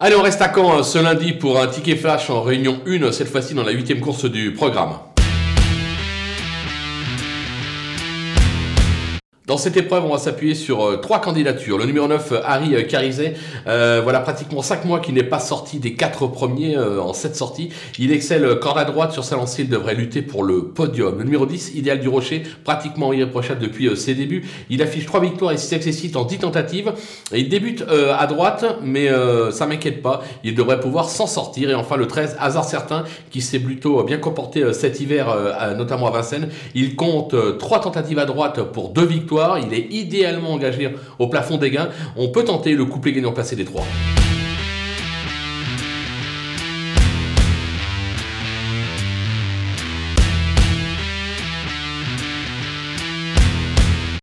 Allez, on reste à Caen ce lundi pour un ticket flash en réunion 1, cette fois-ci dans la huitième course du programme. Dans cette épreuve, on va s'appuyer sur euh, trois candidatures. Le numéro 9, euh, Harry euh, Carizet, voilà pratiquement 5 mois qu'il n'est pas sorti des quatre premiers en 7 sorties. Il excelle corde à droite sur sa lancée, il devrait lutter pour le podium. Le numéro 10, Idéal du Rocher, pratiquement irréprochable depuis ses débuts. Il affiche 3 victoires et 6 accessites en 10 tentatives. Il débute à droite, mais ça m'inquiète pas. Il devrait pouvoir s'en sortir. Et enfin le 13, Hasard Certain, qui s'est plutôt bien comporté cet hiver, notamment à Vincennes. Il compte 3 tentatives à droite pour 2 victoires il est idéalement engagé au plafond des gains. On peut tenter le couplet gagnant placé des trois.